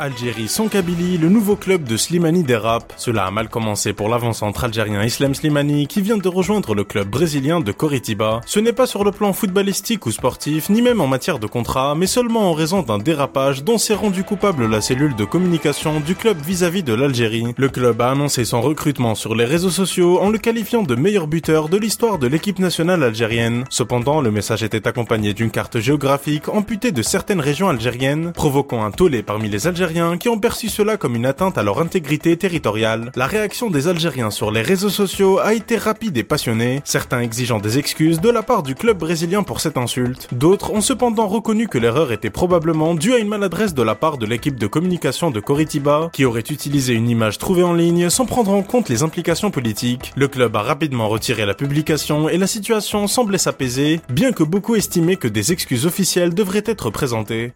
Algérie sans Kabylie, le nouveau club de Slimani Derap. Cela a mal commencé pour l'avant-centre algérien Islam Slimani qui vient de rejoindre le club brésilien de Coritiba. Ce n'est pas sur le plan footballistique ou sportif, ni même en matière de contrat, mais seulement en raison d'un dérapage dont s'est rendu coupable la cellule de communication du club vis-à-vis de l'Algérie. Le club a annoncé son recrutement sur les réseaux sociaux en le qualifiant de meilleur buteur de l'histoire de l'équipe nationale algérienne. Cependant, le message était accompagné d'une carte géographique amputée de certaines régions algériennes, provoquant un tollé parmi les Qui ont perçu cela comme une atteinte à leur intégrité territoriale. La réaction des Algériens sur les réseaux sociaux a été rapide et passionnée, certains exigeant des excuses de la part du club brésilien pour cette insulte. D'autres ont cependant reconnu que l'erreur était probablement due à une maladresse de la part de l'équipe de communication de Coritiba, qui aurait utilisé une image trouvée en ligne sans prendre en compte les implications politiques. Le club a rapidement retiré la publication et la situation semblait s'apaiser, bien que beaucoup estimaient que des excuses officielles devraient être présentées.